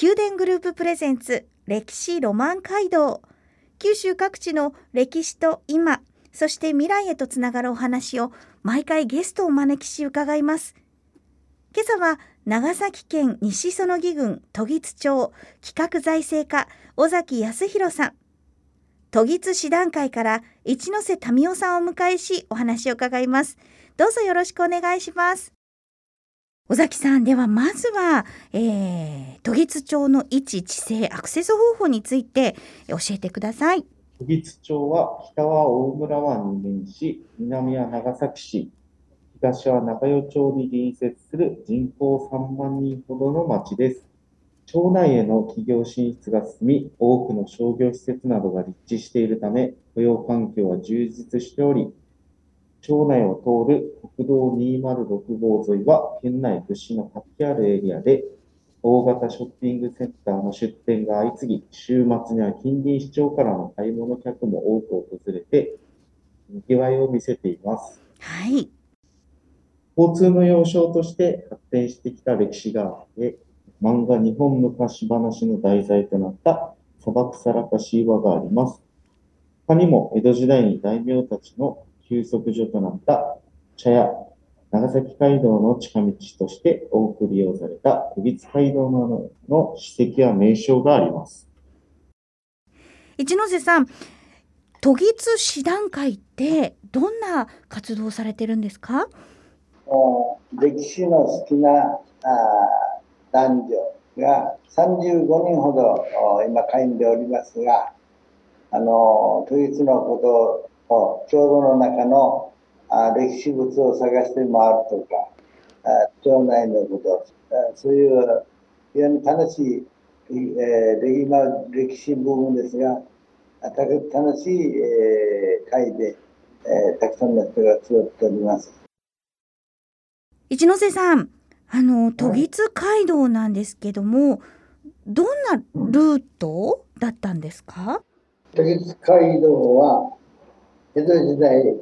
宮殿グループプレゼンツ歴史ロマン街道。九州各地の歴史と今そして未来へとつながるお話を毎回ゲストをお招きし伺います。今朝は長崎県西園木郡都議津町企画財政課尾崎康弘さん。都議津師団会から一ノ瀬民夫さんをお迎えしお話を伺います。どうぞよろしくお願いします。尾崎さんではまずは、えー、都議町の位置地勢アクセス方法について教えてください。都議町は北は大村湾に面し南は長崎市。東は長与町に隣接する人口3万人ほどの町です。町内への企業進出が進み、多くの商業施設などが立地しているため、雇用環境は充実しており、町内を通る国道206号沿いは県内屈指の活気あるエリアで、大型ショッピングセンターの出店が相次ぎ、週末には近隣市町からの買い物客も多く訪れて、賑わいを見せています。はい。交通の要衝として発展してきた歴史があって、漫画日本昔話の題材となった砂漠さらかし岩があります。他にも江戸時代に大名たちの休息所となった茶屋、長崎街道の近道として多く利用された小木津街道などの史跡や名称があります。一ノ瀬さん、都議津師団会ってどんな活動をされてるんですか？歴史の好きなあ男女が35人ほど今会員でおりますが、あの、都議津のこと郷土の中のあ歴史物を探して回るとか、あ町内のことあ、そういう非常に楽しい、えー、今歴史部分ですが、楽しい、えー、会で、えー、たくさんの人が集っております。一ノ瀬さん、あの都議津街道なんですけども、どんなルートだったんですか？都議津街道は江戸時代、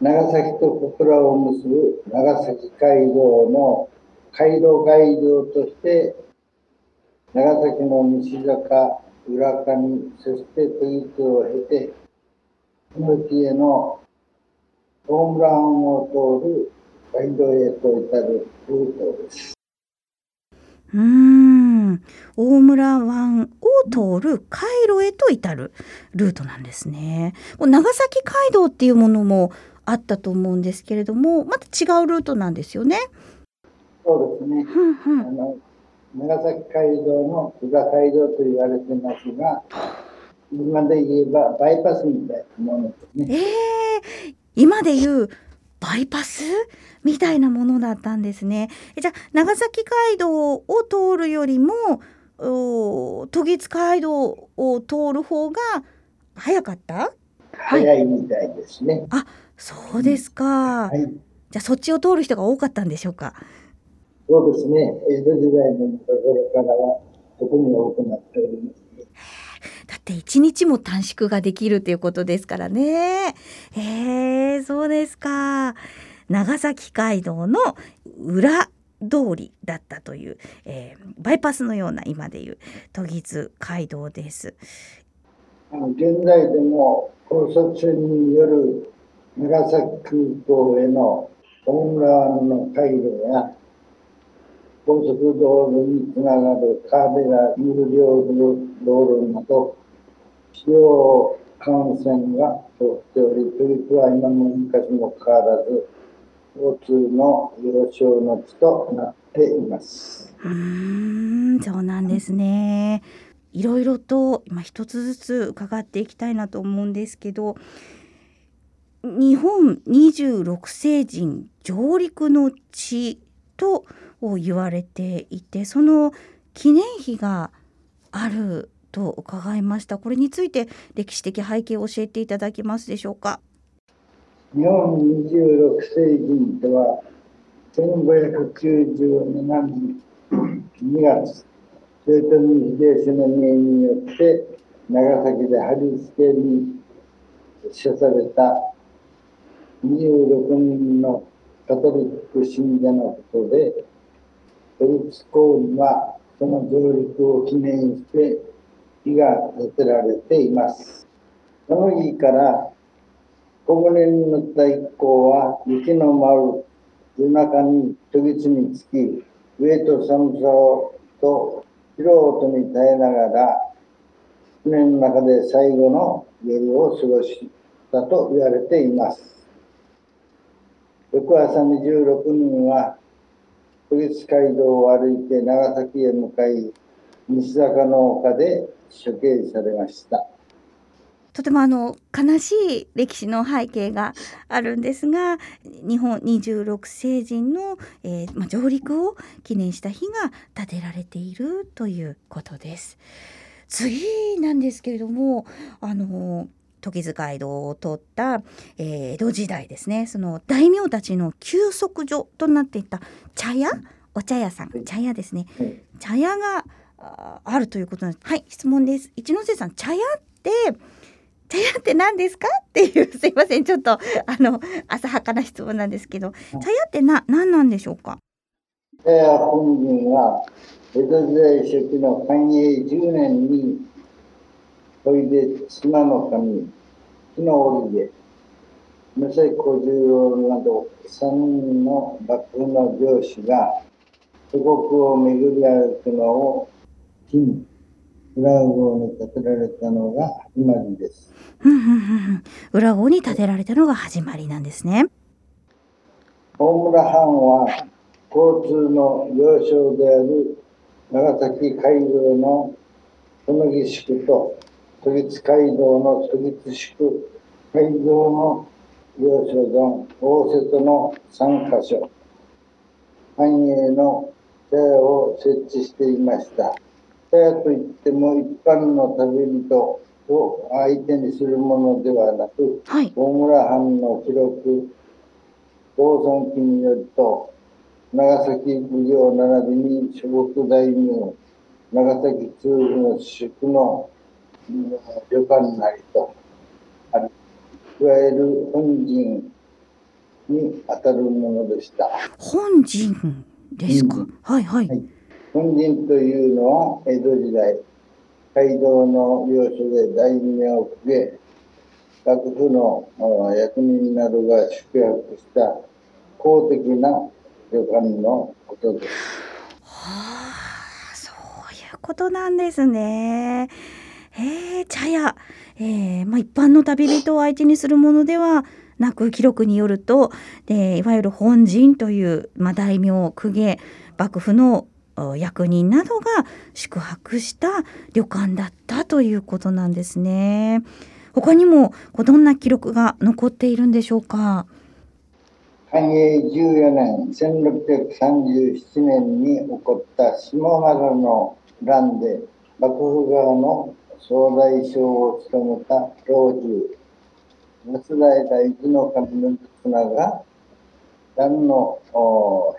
長崎と小倉を結ぶ長崎街道の街道街道として、長崎の西坂、浦上、そして都議区を経て、命へのホームランを通る街道へと至るルートです。うん、大村湾通る回路へと至るルートなんですね。長崎街道っていうものもあったと思うんですけれども、また違うルートなんですよね。そうですね。うんうん、あの長崎街道の裏街道と言われてますが、今で言えばバイパスみたいなものですね。えー、今で言うバイパスみたいなものだったんですね。じゃあ長崎街道を通るよりも都議津街道を通る方が早かった？早いみたいですね。あそうですか、はい、じゃあそっちを通る人が多かったんでしょうか？そうですね江戸時代のところからは特に多くなっております。だって一日も短縮ができるということですからね。えー、そうですか。長崎街道の裏通りだったという、えー、バイパスのような今でいう都議津街道です。現在でも高速船による長崎空港への大村湾の回路や高速道路につながるカーベラ有料道路など主要幹線が通っており、トリプは今も昔も変わらず交通の要衝の地となっています。うん、そうなんですね。いろいろと今一つずつ伺っていきたいなと思うんですけど、日本26世人上陸の地と言われていてその記念碑があると伺いましたこれについて歴史的背景を教えていただけますでしょうか？日本26世人とは1597年2月豊臣秀吉の命によって長崎で貼り付けに処された26人のカトリック信者のことでドイツ公にはその上陸を記念して碑が建てられています。その日から小舟に乗った一行は雪の舞う夜中に時々につき上と寒さをと素人に耐えながら船の中で最後の夜を過ごしたと言われています。翌朝26人は都立街道を歩いて長崎へ向かい西坂の丘で処刑されました。とてもあの悲しい歴史の背景があるんですが日本26世人の、えー、まあ、上陸を記念した日が建てられているということです。次なんですけれどもあの時津街道を通った、えー、江戸時代ですね。その大名たちの休息所となっていた茶屋？お茶屋さん。茶屋ですね、茶屋があるということです。はい質問です。一ノ瀬さん茶屋って茶屋って何ですか？っていうすいませんちょっとあの浅はかな質問なんですけど茶屋ってな何なんでしょうか？茶屋本人は江戸時代初期の寛永10年においで島の神木の折で武蔵小十郎など3人の幕府の上司が祖国を巡り歩くのを金裏郷に建てられたのが始まりです。裏郷に建てられたのが始まりなんですね。大村藩は交通の要衝である長崎街道のそぎ宿と都立街道の都立宿街道の要所ゾ大瀬戸の3カ所繁栄の茶屋を設置していました。といっても一般の旅人を相手にするものではなく、はい、大村藩の記録、高尊記によると、長崎奉行並びに諸国大名、長崎通の宿の旅館なりとある、いわゆる本陣に当たるものでした。本陣ですか、うん、はいはい、はい本陣というのは江戸時代、街道の要所で大名を公げ、幕府の役人などが宿泊した公的な旅館のことです。はあ、そういうことなんですね。えー、茶屋、えーまあ、一般の旅人を相手にするものではなく記録によるとでいわゆる本陣という、まあ、大名公家幕府の役人などが宿泊した旅館だったということなんですね。他にもどんな記録が残っているんでしょうか？寛永14年1637年に起こった下原の乱で幕府側の総大将を務めた老中松平一の神の綱が乱の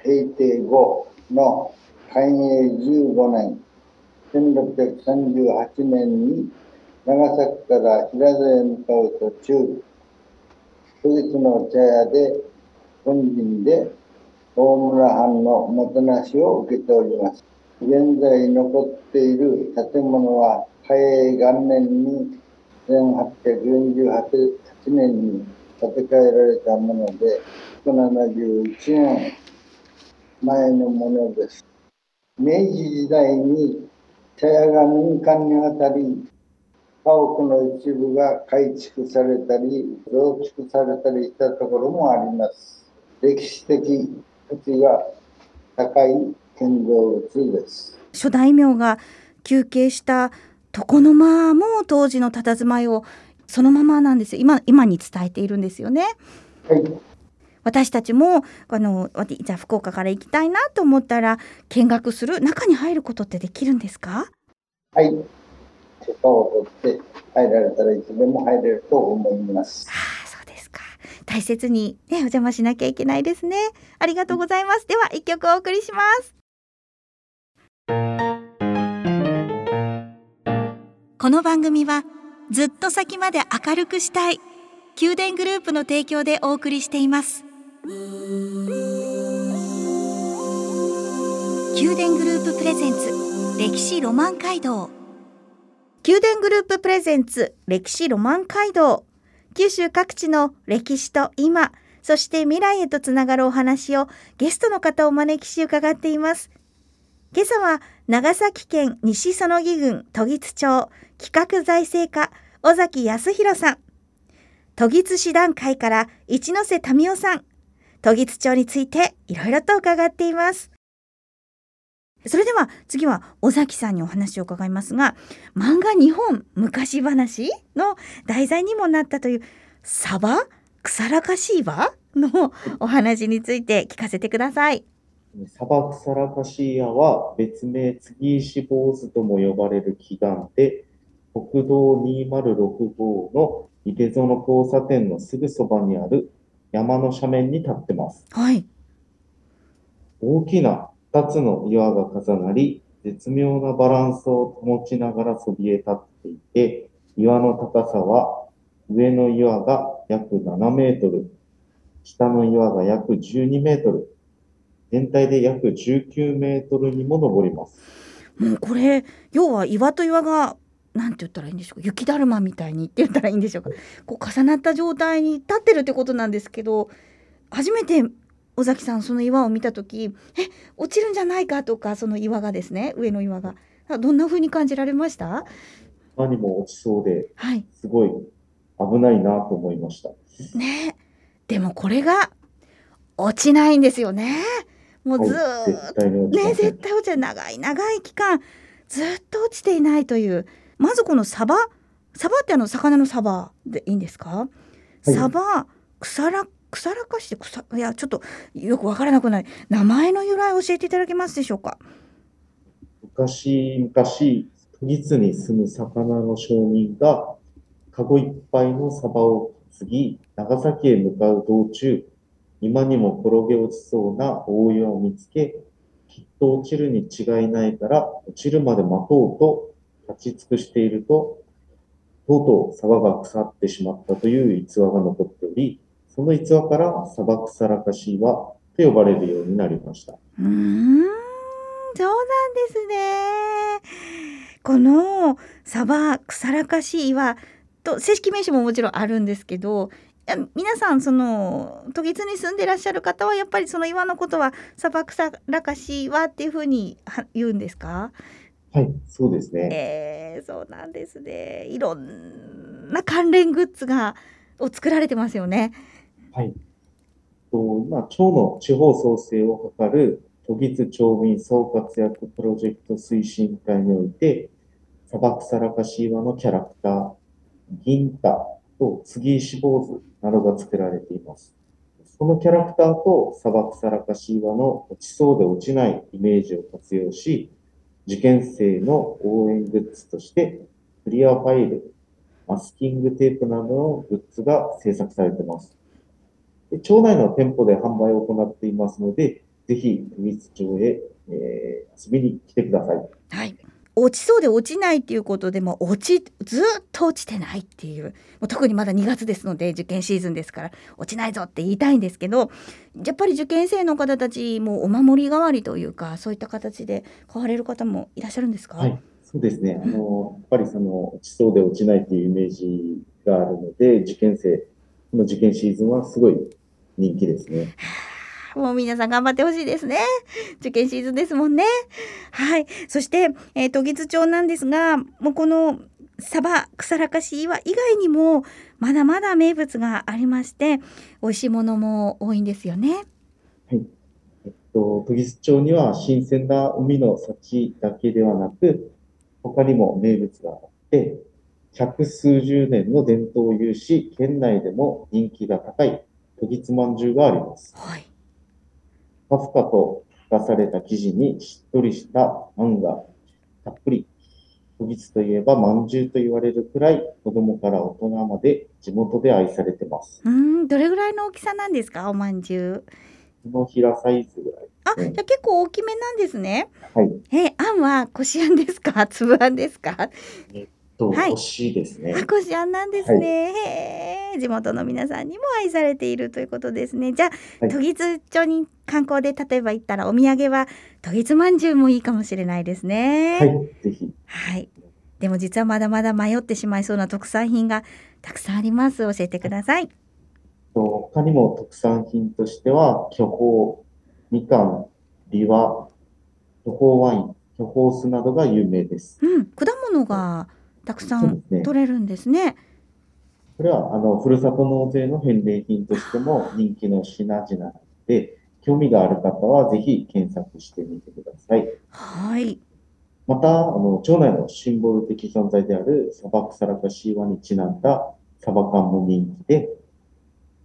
平定後の寛永15年、1638年に長崎から平戸へ向かう途中、都立の茶屋で本陣で大村藩のもてなしを受けております。現在残っている建物は嘉永元年に1848年に建て替えられたもので、171年前のものです。明治時代に茶屋が民間に渡り、家屋の一部が改築されたり、増築されたりしたところもあります。歴史的価値が高い建造物です。諸大名が休憩した床の間も当時の佇まいをそのままなんですよ今今に伝えているんですよね。はい私たちもあのじゃあ福岡から行きたいなと思ったら見学する中に入ることってできるんですか？はい。許可を取って入られたらいつでも入れると思います。ああ、そうですか。大切にね、お邪魔しなきゃいけないですね。ありがとうございます。では、一曲お送りします。この番組は、ずっと先まで明るくしたい、宮殿グループの提供でお送りしています。宮殿グループプレゼンツ、歴史ロマン街道。宮殿グループプレゼンツ、歴史ロマン街道。九州各地の歴史と今、そして未来へとつながるお話をゲストの方をお招きし伺っています。今朝は長崎県西園木郡都津町企画財政課尾崎康弘さん。都津市団会から一ノ瀬民夫さん。都津町についていろいろと伺っています。それでは次は尾崎さんにお話を伺いますが漫画日本昔話の題材にもなったというサバ草らかしいわのお話について聞かせてください。砂漠サラカシーヤは別名継石坊主とも呼ばれる祈願で、国道206号の井手園交差点のすぐそばにある山の斜面に立ってます。はい。大きな2つの岩が重なり、絶妙なバランスを保ちながらそびえ立っていて、岩の高さは上の岩が約7メートル、下の岩が約12メートル、全体で約19メートルにも上ります。もうこれ要は岩と岩がなんて言ったらいいんでしょうか。雪だるまみたいにって言ったらいいんでしょうか。こう重なった状態に立ってるってことなんですけど初めて尾崎さんその岩を見た時え落ちるんじゃないかとかその岩がですね上の岩が。どんな風に感じられました？何も落ちそうで、はい。すごい危ないなと思いました。ね。でもこれが落ちないんですよね。もうずーっはい絶対に落ちまね。絶対落ちない。長い長い期間ずっと落ちていないというまずこのサバサバってあの魚のサバでいいんですか、はい。サバ腐ら腐らかして腐いやちょっとよくわからなくない？名前の由来を教えていただけますでしょうか？昔々、都津に住む魚の商人が、カゴいっぱいのサバを担ぎ、長崎へ向かう道中、今にも転げ落ちそうな大岩を見つけ、きっと落ちるに違いないから、落ちるまで待とうと立ち尽くしていると、とうとうサバが腐ってしまったという逸話が残っており、その逸話からサバクサラカシ岩と呼ばれるようになりました。うーんそうなんですねこのサバ腐らかしい岩と正式名称ももちろんあるんですけどいや皆さんその都津に住んでらっしゃる方はやっぱりその岩のことはサバ腐らかし岩っていうふうに言うんですか？はい、そうですね。えー、そうなんですねいろんな関連グッズがを作られてますよねはい。と今、町の地方創生を図る都津町民総活躍プロジェクト推進会において、砂漠さらかし岩のキャラクター、銀太と杉石坊主などが作られています。そのキャラクターと砂漠さらかし岩の落ちそうで落ちないイメージを活用し、受験生の応援グッズとして、クリアファイル、マスキングテープなどのグッズが制作されています。で町内の店舗で販売を行っていますので、ぜひ、都立町へ、えー遊びに来てください。はい。落ちそうで落ちないっていうことでも落ちずっと落ちてないっていうもう特にまだ2月ですので受験シーズンですから落ちないぞって言いたいんですけどやっぱり受験生の方たちもお守り代わりというかそういった形で買われる方もいらっしゃるんですか、はい、そうですね。あの、やっぱりその、落ちそうで落ちないというイメージがあるので、受験生の受験シーズンはすごい人気ですね。もう皆さん頑張ってほしいですね。受験シーズンですもんね。はい。そして、えー、都津町なんですが、もうこのサバ、草らかし岩以外にも、まだまだ名物がありまして、美味しいものも多いんですよね。えっと、都津町には新鮮な海の幸だけではなく、他にも名物があって、百数十年の伝統を有し、県内でも人気が高い都津まんじゅうがあります。はい。ふかふかと出された生地にしっとりしたあんがたっぷり。都立といえば、まんじゅうと言われるくらい、子供から大人まで地元で愛されてます。うーん、どれぐらいの大きさなんですか、お饅頭。手のひらサイズぐらい。あ、うんじゃあ結構大きめなんですね。はい。え、あんはこしあんですか、粒あんですか？と、はい欲しいですね。あ、こしあんなんですね。へえ、地元の皆さんにも愛されているということですね。じゃあ、はい都立町に観光で例えば行ったらお土産は都立まんじゅうもいいかもしれないですね。はい、ぜひ。はい。でも実はまだまだ迷ってしまいそうな特産品がたくさんあります。教えてください。と他にも特産品としては、巨峰、みかん、ビワ、巨峰ワイン、巨峰酢などが有名です。うん、果物がたくさん。取れるんですね。これは、あの、ふるさと納税の返礼品としても人気の品々なので、興味がある方はぜひ検索してみてください。はい。また、あの、町内のシンボル的存在である砂漠サラカシ岩にちなんだサバ缶も人気で、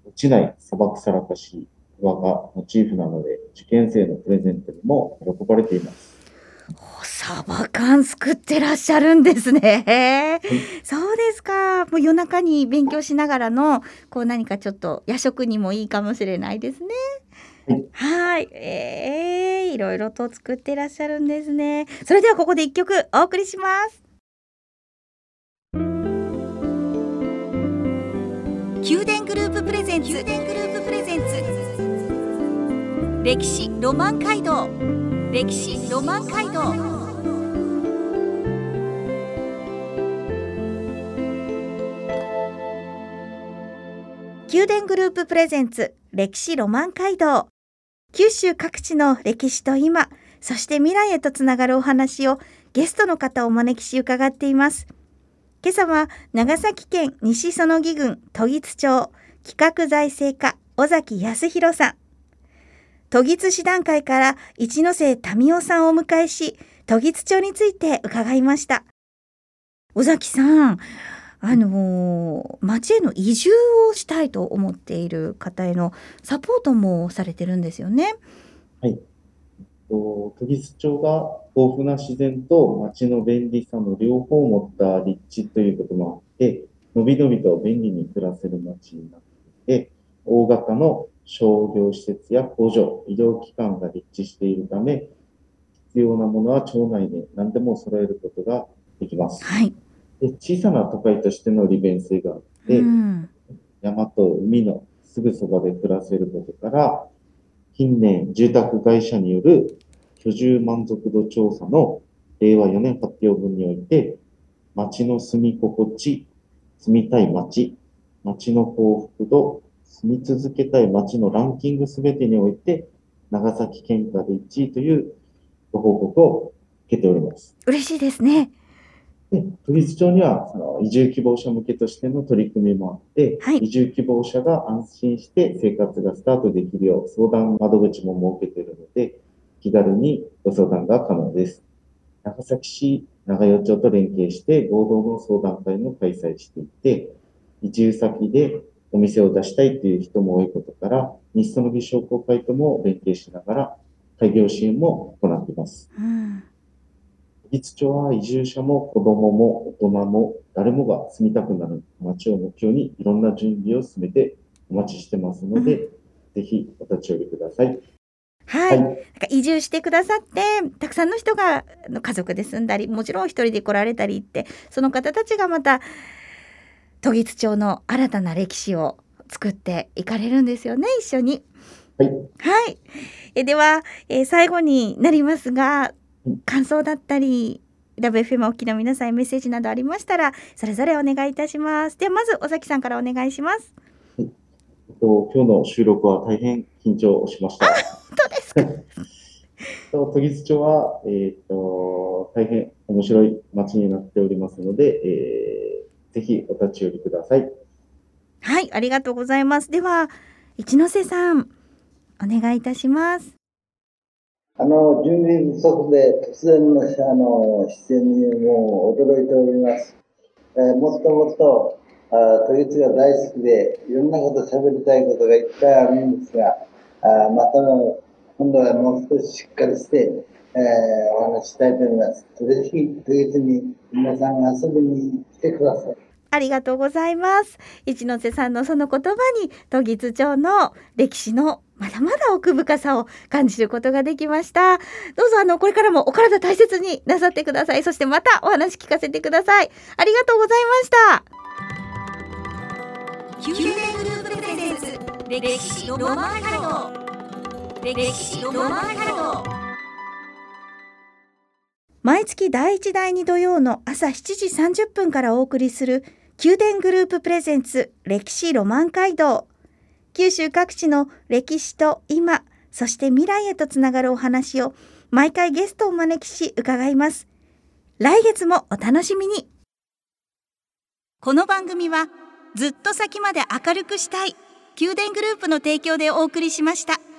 落ちない砂漠サラカシ岩がモチーフなので、受験生のプレゼントにも喜ばれています。おサバ缶作ってらっしゃるんですね。そうですか。もう夜中に勉強しながらのこう何かちょっと夜食にもいいかもしれないですね。はいはい。えー、いろいろと作ってらっしゃるんですね。それではここで一曲お送りします。宮殿グループプレゼンツ。宮殿グループプレゼンツ。歴史ロマン街道。歴史ロマン街道。宮殿グループプレゼンツ歴史ロマン街道。九州各地の歴史と今そして未来へとつながるお話をゲストの方をお招きし伺っています。今朝は長崎県西園木郡都木津町企画財政課尾崎康弘さん。都木津市団会から一ノ瀬民夫さんをお迎えし都木津町について伺いました。尾崎さんあのー町への移住をしたいと思っている方へのサポートもされてるんですよね。と都木津町が豊富な自然と町の便利さの両方を持った立地ということもあって、のびのびと便利に暮らせる町になっていて、大型の商業施設や工場、医療機関が立地しているため、必要なものは町内で何でも揃えることができます。はい。で小さな都会としての利便性があって、うん、山と海のすぐそばで暮らせることから、近年住宅会社による居住満足度調査の令和4年発表分において、街の住み心地、住みたい街、街の幸福度、住み続けたい街のランキングすべてにおいて、長崎県下で1位というご報告を受けております。嬉しいですね。で、都立町にはその移住希望者向けとしての取り組みもあって、はい移住希望者が安心して生活がスタートできるよう相談窓口も設けているので、気軽にご相談が可能です。長崎市長与町と連携して合同の相談会も開催していて、移住先でお店を出したいという人も多いことから、日そのぎ商工会とも連携しながら開業支援も行っています。うん、技術庁は移住者も子供も大人も誰もが住みたくなる街を目標にいろんな準備を進めてお待ちしてますので、ぜひお立ち寄りください。はい、なんか移住してくださってたくさんの人が家族で住んだりもちろん一人で来られたりってその方たちがまた都木津町の新たな歴史を作っていかれるんですよね一緒に。はい。はい。えでは、えー最後になりますがうん、感想だったり、ラブ FM お聞きの皆さんへメッセージなどありましたら、それぞれお願いいたします。では、まず、尾崎さんからお願いします。えっと今日の収録は大変緊張しました。本当ですか？と都議町は、えっと大変面白い街になっておりますので、えーぜひお立ち寄りください。はい、ありがとうございます。では、一ノ瀬さん、お願いいたします。あの、準備不足で突然のあの出演にもう驚いております。えーもっともっと、あ都立が大好きで、いろんなこと喋りたいことがいっぱいあるんですが、あまたの今度はもう少ししっかりして、えー、お話したいと思います。ぜひ、当日に皆さん遊びに来てください。ありがとうございます。一ノ瀬さんのその言葉に、都議津町の歴史のまだまだ奥深さを感じることができました。どうぞあの、これからもお体大切になさってください。そしてまたお話聞かせてください。ありがとうございました。宮殿グループプレゼンツ歴史ロマンハイド歴史ロマンハイド毎月第1第2土曜の朝7時30分からお送りする宮殿グループプレゼンツ歴史ロマン街道。九州各地の歴史と今そして未来へとつながるお話を毎回ゲストをお招きし伺います。来月もお楽しみに。この番組はずっと先まで明るくしたい宮殿グループの提供でお送りしました。